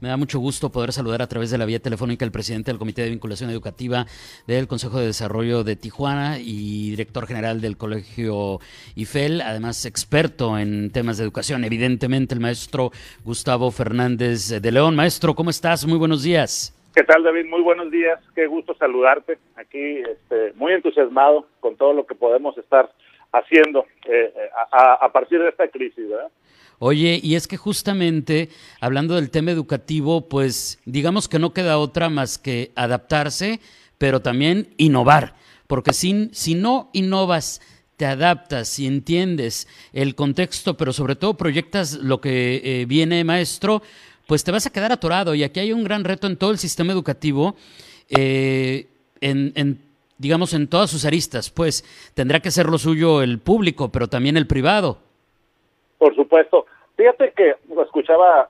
Me da mucho gusto poder saludar a través de la vía telefónica al presidente del Comité de Vinculación Educativa del Consejo de Desarrollo de Tijuana y director general del Colegio IFEL, además experto en temas de educación, evidentemente el maestro Gustavo Fernández de León. Maestro, ¿cómo estás? Muy buenos días. ¿Qué tal, David? Muy buenos días. Qué gusto saludarte. Aquí este, muy entusiasmado con todo lo que podemos estar haciendo eh, a, a partir de esta crisis, ¿verdad? Oye, y es que justamente hablando del tema educativo, pues digamos que no queda otra más que adaptarse, pero también innovar, porque sin, si no innovas, te adaptas, si entiendes el contexto, pero sobre todo proyectas lo que eh, viene maestro, pues te vas a quedar atorado. Y aquí hay un gran reto en todo el sistema educativo, eh, en, en digamos, en todas sus aristas, pues tendrá que ser lo suyo el público, pero también el privado. Por supuesto. Fíjate que escuchaba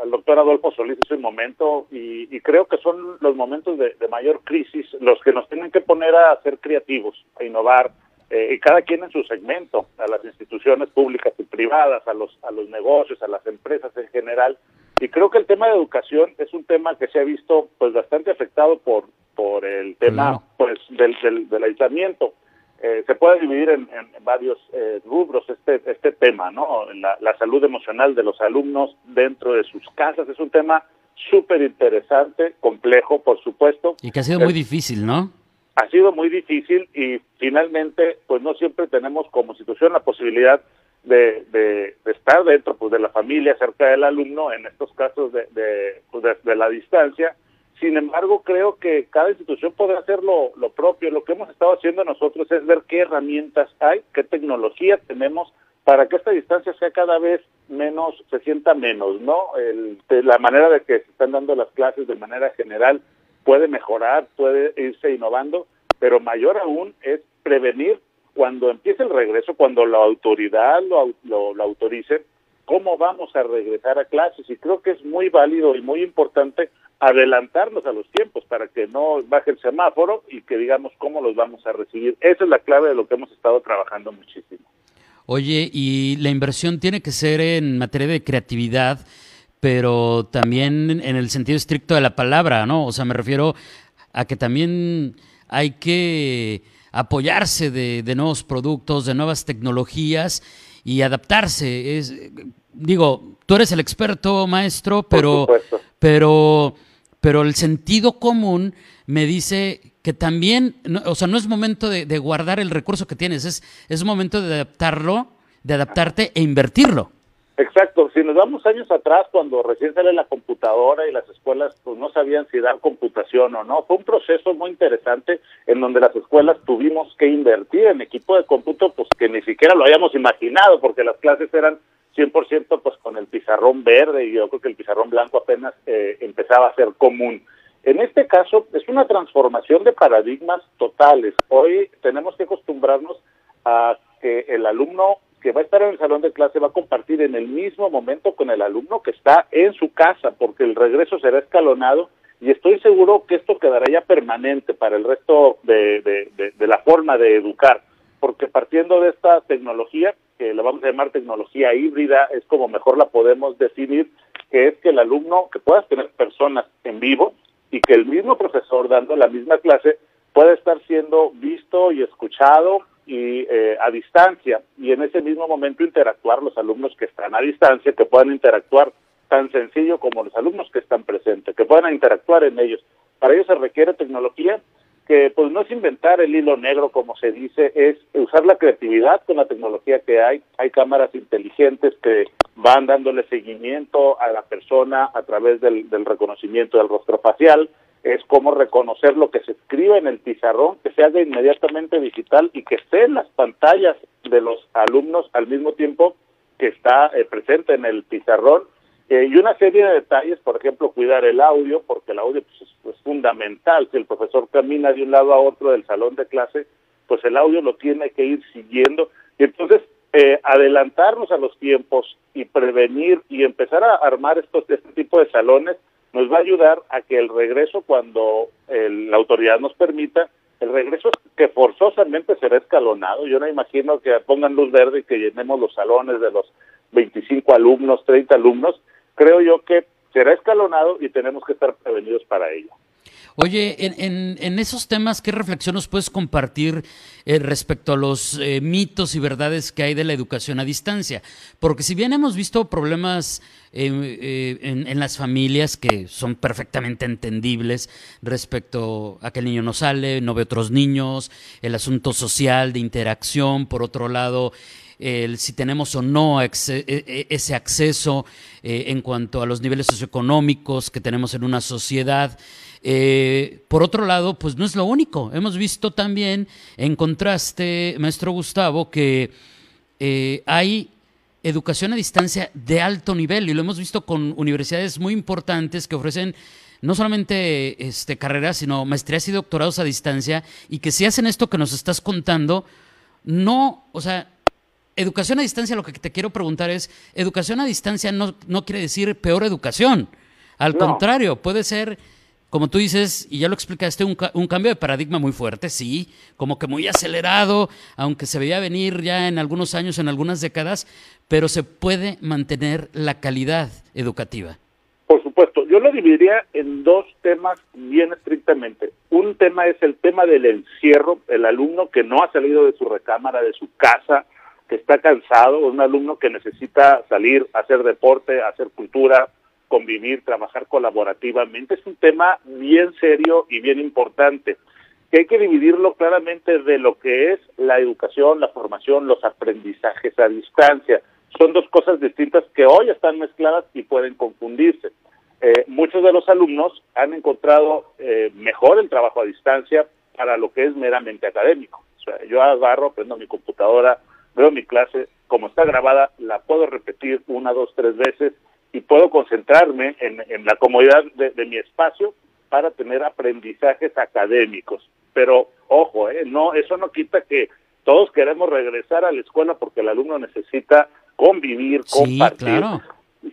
al doctor Adolfo Solís hace un momento y, creo que son los momentos de, mayor crisis los que nos tienen que poner a ser creativos, a innovar, eh, y cada quien en su segmento, a las instituciones públicas y privadas, a los, a los negocios, a las empresas en general. Y creo que el tema de educación es un tema que se ha visto pues bastante afectado por, por el tema pues del, del, del aislamiento. Eh, se puede dividir en, varios eh, rubros este este tema, ¿no? La, la, salud emocional de los alumnos dentro de sus casas es un tema súper interesante, complejo, por supuesto. Y que ha sido muy difícil, ¿no? Ha sido muy difícil y finalmente, pues no siempre tenemos como institución la posibilidad de, de, estar dentro pues, de la familia, cerca del alumno, en estos casos de, de, pues, de la distancia sin embargo, creo que cada institución podrá hacer lo, propio. Lo que hemos estado haciendo nosotros es ver qué herramientas hay, qué tecnología tenemos para que esta distancia sea cada vez menos, se sienta menos, ¿no? El, la manera de que se están dando las clases de manera general puede mejorar, puede irse innovando, pero mayor aún es prevenir cuando empiece el regreso, cuando la autoridad lo, lo, lo autorice, cómo vamos a regresar a clases. Y creo que es muy válido y muy importante adelantarnos a los tiempos para que no baje el semáforo y que digamos cómo los vamos a recibir. Esa es la clave de lo que hemos estado trabajando muchísimo. Oye, y la inversión tiene que ser en materia de creatividad, pero también en el sentido estricto de la palabra, ¿no? O sea, me refiero a que también hay que apoyarse de, de nuevos productos, de nuevas tecnologías y adaptarse. Es, digo, tú eres el experto, maestro, pero, pero pero el sentido común me dice que también, o sea, no es momento de, guardar el recurso que tienes, es, es momento de adaptarlo, de adaptarte e invertirlo. Exacto, si nos vamos años atrás, cuando recién sale la computadora y las escuelas pues no sabían si dar computación o no, fue un proceso muy interesante en donde las escuelas tuvimos que invertir en equipo de cómputo pues que ni siquiera lo habíamos imaginado porque las clases eran 100% pues con el pizarrón verde y yo creo que el pizarrón blanco apenas eh, empezaba a ser común. En este caso es una transformación de paradigmas totales. Hoy tenemos que acostumbrarnos a que el alumno que va a estar en el salón de clase va a compartir en el mismo momento con el alumno que está en su casa, porque el regreso será escalonado y estoy seguro que esto quedará ya permanente para el resto de, de la forma de educar, porque partiendo de esta tecnología, que la vamos a llamar tecnología híbrida, es como mejor la podemos definir, que es que el alumno, que puedas tener personas en vivo y que el mismo profesor dando la misma clase pueda estar siendo visto y escuchado y eh, a distancia y en ese mismo momento interactuar los alumnos que están a distancia, que puedan interactuar tan sencillo como los alumnos que están presentes, que puedan interactuar en ellos. Para ello se requiere tecnología que pues no es inventar el hilo negro como se dice, es usar la creatividad con la tecnología que hay. Hay cámaras inteligentes que van dándole seguimiento a la persona a través del, del reconocimiento del rostro facial, es cómo reconocer lo que se escribe en el pizarrón, que se haga inmediatamente digital y que esté en las pantallas de los alumnos al mismo tiempo que está eh, presente en el pizarrón eh, y una serie de detalles, por ejemplo, cuidar el audio, porque el audio pues, es, fundamental. Si el profesor camina de un lado a otro del salón de clase, pues el audio lo tiene que ir siguiendo. Y entonces, eh, adelantarnos a los tiempos y prevenir y empezar a armar estos, este tipo de salones nos va a ayudar a que el regreso, cuando la autoridad nos permita, el regreso que forzosamente será escalonado. Yo no imagino que pongan luz verde y que llenemos los salones de los 25 alumnos, 30 alumnos. Creo yo que será escalonado y tenemos que estar prevenidos para ello. Oye, en, en, esos temas, ¿qué reflexión nos puedes compartir eh, respecto a los eh, mitos y verdades que hay de la educación a distancia? Porque si bien hemos visto problemas eh, en, en, las familias que son perfectamente entendibles respecto a que el niño no sale, no ve otros niños, el asunto social de interacción, por otro lado, el si tenemos o no e, e, ese acceso en cuanto a los niveles socioeconómicos que tenemos en una sociedad. Eh, por otro lado, pues no es lo único. Hemos visto también, en contraste, maestro Gustavo, que eh, hay educación a distancia de alto nivel y lo hemos visto con universidades muy importantes que ofrecen no solamente este, carreras, sino maestrías y doctorados a distancia y que si hacen esto que nos estás contando, no, o sea, educación a distancia, lo que te quiero preguntar es, educación a distancia no, no quiere decir peor educación. Al contrario, puede ser como tú dices, y ya lo explicaste, un, un, cambio de paradigma muy fuerte, sí, como que muy acelerado, aunque se veía venir ya en algunos años, en algunas décadas, pero se puede mantener la calidad educativa. Por supuesto, yo lo dividiría en dos temas bien estrictamente. Un tema es el tema del encierro, el alumno que no ha salido de su recámara, de su casa, que está cansado, un alumno que necesita salir a hacer deporte, hacer cultura, convivir, trabajar colaborativamente. Es un tema bien serio y bien importante, que hay que dividirlo claramente de lo que es la educación, la formación, los aprendizajes a distancia. Son dos cosas distintas que hoy están mezcladas y pueden confundirse. Eh, muchos de los alumnos han encontrado eh, mejor el trabajo a distancia para lo que es meramente académico. Yo agarro, prendo mi computadora, veo mi clase, como está grabada, la puedo repetir una, dos, tres veces y puedo concentrarme en, la comodidad de, mi espacio para tener aprendizajes académicos. Pero ojo, eh, no, eso no quita que todos queremos regresar a la escuela porque el alumno necesita convivir, compartir.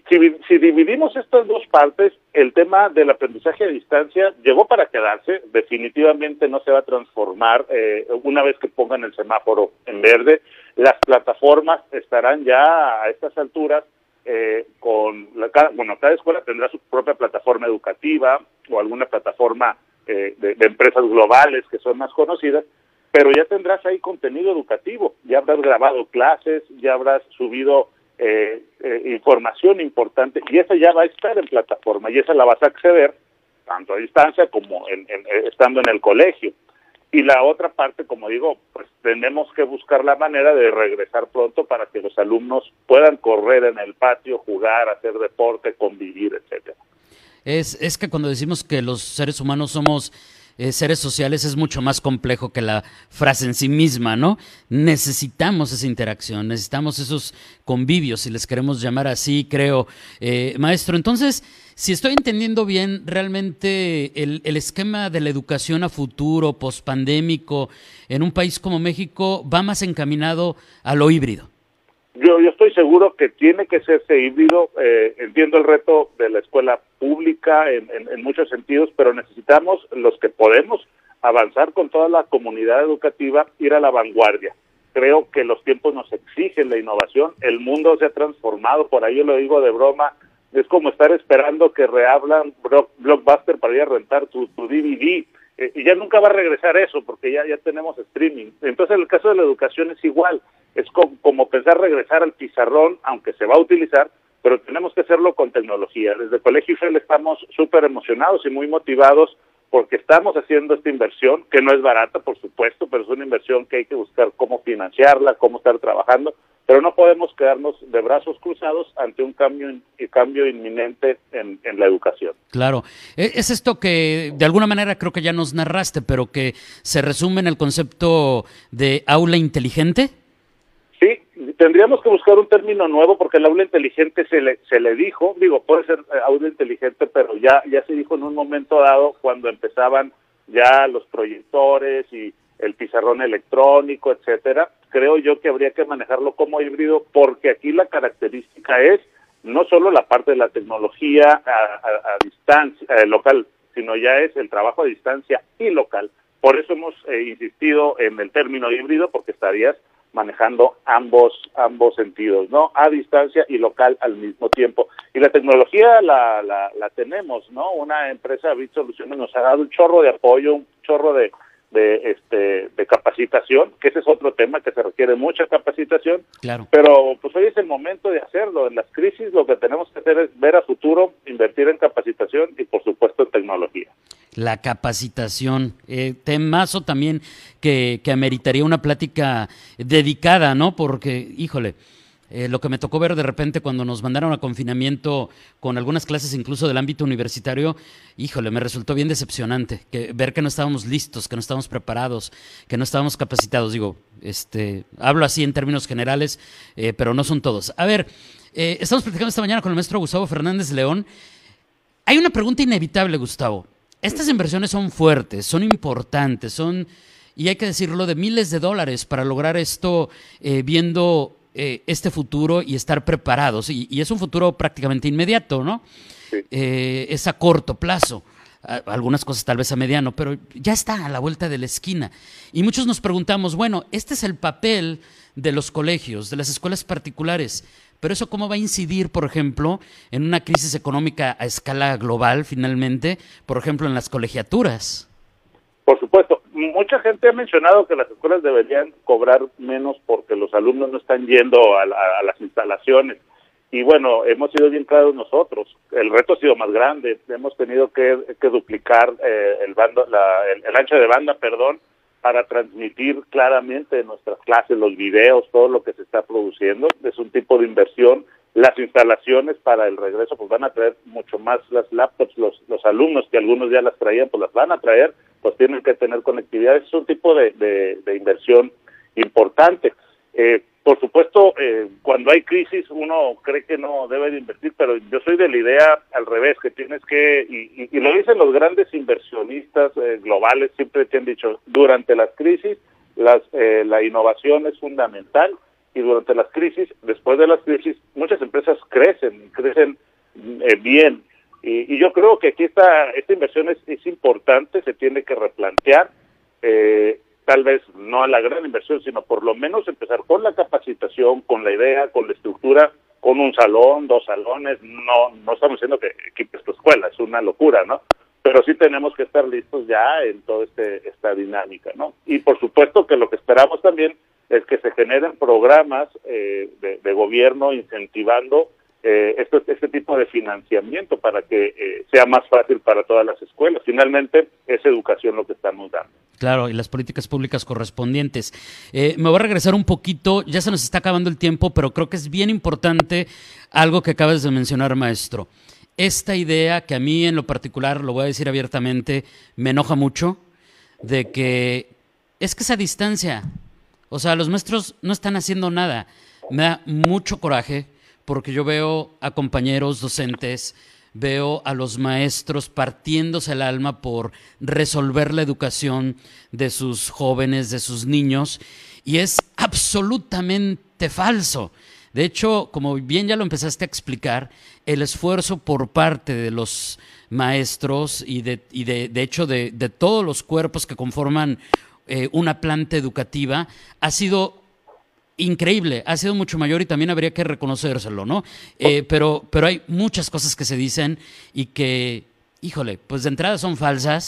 Si, dividimos estas dos partes, el tema del aprendizaje a distancia llegó para quedarse, definitivamente no se va a transformar eh, una vez que pongan el semáforo en verde. Las plataformas estarán ya a estas alturas eh, con la, bueno, cada escuela tendrá su propia plataforma educativa o alguna plataforma eh, de, empresas globales que son más conocidas, pero ya tendrás ahí contenido educativo, ya habrás grabado clases, ya habrás subido eh, información importante y esa ya va a estar en plataforma y esa la vas a acceder tanto a distancia como estando en el colegio. Y la otra parte, como digo, pues tenemos que buscar la manera de regresar pronto para que los alumnos puedan correr en el patio, jugar, hacer deporte, convivir, etcétera. Es, es que cuando decimos que los seres humanos somos eh, seres sociales es mucho más complejo que la frase en sí misma, ¿no? Necesitamos esa interacción, necesitamos esos convivios, si les queremos llamar así, creo. Eh, maestro, entonces, si estoy entendiendo bien, realmente el, el esquema de la educación a futuro, pospandémico, en un país como México, va más encaminado a lo híbrido. Yo, yo estoy seguro que tiene que ser ese híbrido. Eh, entiendo el reto de la escuela pública en, en, muchos sentidos, pero necesitamos los que podemos avanzar con toda la comunidad educativa, ir a la vanguardia. Creo que los tiempos nos exigen la innovación. El mundo se ha transformado, por ahí yo lo digo de broma, es como estar esperando que reablan Blockbuster para ir a rentar tu, tu DVD. Eh, y ya nunca va a regresar eso porque ya, ya tenemos streaming. Entonces, en el caso de la educación es igual es como, pensar regresar al pizarrón, aunque se va a utilizar, pero tenemos que hacerlo con tecnología. Desde Colegio IFEL estamos súper emocionados y muy motivados porque estamos haciendo esta inversión, que no es barata, por supuesto, pero es una inversión que hay que buscar cómo financiarla, cómo estar trabajando, pero no podemos quedarnos de brazos cruzados ante un cambio, cambio inminente en, en la educación. Claro, e, es esto que de alguna manera creo que ya nos narraste, pero que se resume en el concepto de aula inteligente. Sí, tendríamos que buscar un término nuevo porque el aula inteligente se le, se le dijo, digo, puede ser eh, aula inteligente, pero ya, ya se dijo en un momento dado cuando empezaban ya los proyectores y el pizarrón electrónico, etcétera. Creo yo que habría que manejarlo como híbrido porque aquí la característica es no solo la parte de la tecnología a, distancia eh, local, sino ya es el trabajo a distancia y local. Por eso hemos eh, insistido en el término híbrido, porque estarías manejando ambos ambos sentidos, ¿no? A distancia y local al mismo tiempo. Y la tecnología la, la, la tenemos, ¿no? Una empresa Bit Soluciones nos ha dado un chorro de apoyo, un chorro de, de este de capacitación, que ese es otro tema que se requiere mucha capacitación. Claro. Pero pues hoy es el momento de hacerlo. En las crisis lo que tenemos que hacer es ver a futuro, invertir en capacitación y por supuesto en tecnología la capacitación. Eh, temazo también que, que, ameritaría una plática dedicada, ¿no? Porque, híjole, eh, lo que me tocó ver de repente cuando nos mandaron a confinamiento con algunas clases incluso del ámbito universitario, híjole, me resultó bien decepcionante. Que, ver que no estábamos listos, que no estábamos preparados, que no estábamos capacitados. Digo, este, hablo así en términos generales, eh, pero no son todos. A ver, eh, estamos platicando esta mañana con el maestro Gustavo Fernández León. Hay una pregunta inevitable, Gustavo. Estas inversiones son fuertes, son importantes, son, y hay que decirlo, de miles de dólares para lograr esto viendo eh, este futuro y estar preparados. Y, es un futuro prácticamente inmediato, ¿no? Eh, es a corto plazo. Algunas cosas tal vez a mediano, pero ya está a la vuelta de la esquina. Y muchos nos preguntamos, bueno, este es el papel de los colegios, de las escuelas particulares. Pero eso cómo va a incidir, por ejemplo, en una crisis económica a escala global, finalmente, por ejemplo, en las colegiaturas. Por supuesto, mucha gente ha mencionado que las escuelas deberían cobrar menos porque los alumnos no están yendo a, las instalaciones. Y bueno, hemos sido bien claros nosotros. El reto ha sido más grande. Hemos tenido que, duplicar eh, el, bando, el, el ancho de banda, perdón, para transmitir claramente en nuestras clases los videos, todo lo que se está produciendo. Es un tipo de inversión. Las instalaciones para el regreso pues van a traer mucho más las laptops, los, los alumnos que algunos ya las traían pues las van a traer, pues tienen que tener conectividad. Es un tipo de, de inversión importante. Eh, por supuesto, eh, cuando hay crisis uno cree que no debe de invertir, pero yo soy de la idea al revés, que tienes que, y, lo dicen los grandes inversionistas eh, globales, siempre te han dicho, durante las crisis las, la innovación es fundamental y durante las crisis, después de las crisis, muchas empresas crecen, crecen bien. Y, yo creo que aquí esta, esta inversión es, es importante, se tiene que replantear. Eh, tal vez no a la gran inversión, sino por lo menos empezar con la capacitación, con la idea, con la estructura, con un salón, dos salones, no no estamos diciendo que equipes tu escuela, es una locura, ¿no? Pero sí tenemos que estar listos ya en toda este, esta dinámica, ¿no? Y por supuesto que lo que esperamos también es que se generen programas eh, de, gobierno incentivando eh, este, este, tipo de financiamiento para que eh, sea más fácil para todas las escuelas. Finalmente, es educación lo que estamos dando. Claro, y las políticas públicas correspondientes. Eh, me voy a regresar un poquito, ya se nos está acabando el tiempo, pero creo que es bien importante algo que acabas de mencionar, maestro. Esta idea que a mí en lo particular, lo voy a decir abiertamente, me enoja mucho, de que es que esa distancia, o sea, los maestros no están haciendo nada. Me da mucho coraje porque yo veo a compañeros docentes, veo a los maestros partiéndose el alma por resolver la educación de sus jóvenes, de sus niños, y es absolutamente falso. De hecho, como bien ya lo empezaste a explicar, el esfuerzo por parte de los maestros y de, y de, de hecho de, de, todos los cuerpos que conforman eh, una planta educativa ha sido increíble, ha sido mucho mayor y también habría que reconocérselo, ¿no? Eh, pero, pero hay muchas cosas que se dicen y que, híjole, pues de entrada son falsas,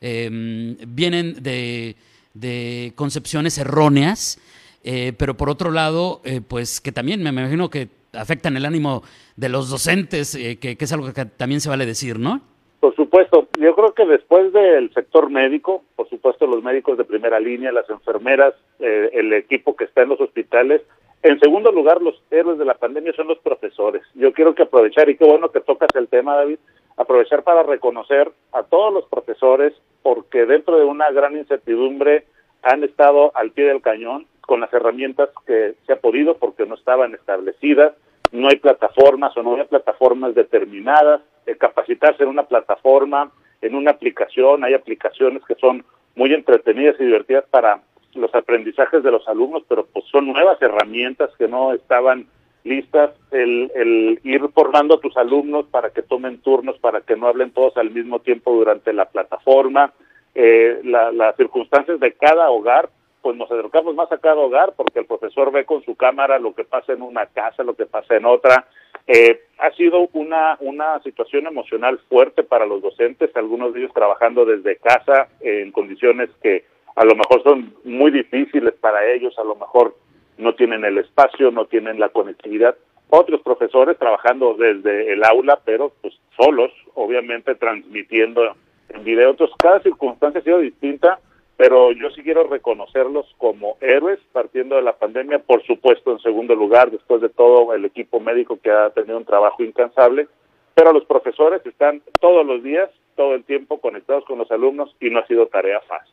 em, vienen de, de, concepciones erróneas, eh, pero por otro lado, eh, pues que también me imagino que afectan el ánimo de los docentes, que, que es algo que también se vale decir, ¿no? Por supuesto, yo creo que después del sector médico, por supuesto los médicos de primera línea, las enfermeras, eh, el equipo que está en los hospitales, en segundo lugar los héroes de la pandemia son los profesores. Yo quiero que aprovechar, y qué bueno que tocas el tema, David, aprovechar para reconocer a todos los profesores, porque dentro de una gran incertidumbre han estado al pie del cañón con las herramientas que se ha podido porque no estaban establecidas, no hay plataformas o no hay plataformas determinadas, capacitarse en una plataforma, en una aplicación, hay aplicaciones que son muy entretenidas y divertidas para los aprendizajes de los alumnos, pero pues son nuevas herramientas que no estaban listas, el, ir formando a tus alumnos para que tomen turnos, para que no hablen todos al mismo tiempo durante la plataforma, eh, las circunstancias de cada hogar, pues nos acercamos más a cada hogar porque el profesor ve con su cámara lo que pasa en una casa, lo que pasa en otra. Eh, ha sido una, una situación emocional fuerte para los docentes, algunos de ellos trabajando desde casa en condiciones que a lo mejor son muy difíciles para ellos, a lo mejor no tienen el espacio, no tienen la conectividad. Otros profesores trabajando desde el aula, pero pues solos, obviamente transmitiendo en video. Entonces, cada circunstancia ha sido distinta, pero yo sí quiero reconocerlos como héroes partiendo de la pandemia, por supuesto en segundo lugar, después de todo el equipo médico que ha tenido un trabajo incansable, pero los profesores están todos los días, todo el tiempo conectados con los alumnos y no ha sido tarea fácil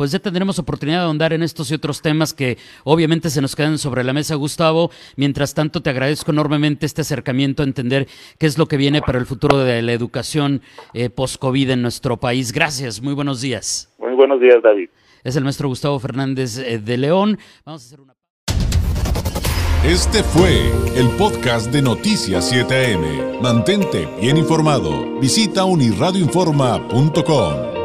pues ya tendremos oportunidad de ahondar en estos y otros temas que obviamente se nos quedan sobre la mesa, Gustavo. Mientras tanto, te agradezco enormemente este acercamiento a entender qué es lo que viene para el futuro de la educación eh, post-COVID en nuestro país. Gracias, muy buenos días. Buenos días, David. Es el maestro Gustavo Fernández eh, de León. Vamos a hacer una... Este fue el podcast de Noticias 7am. Mantente bien informado. Visita unirradioinforma.com.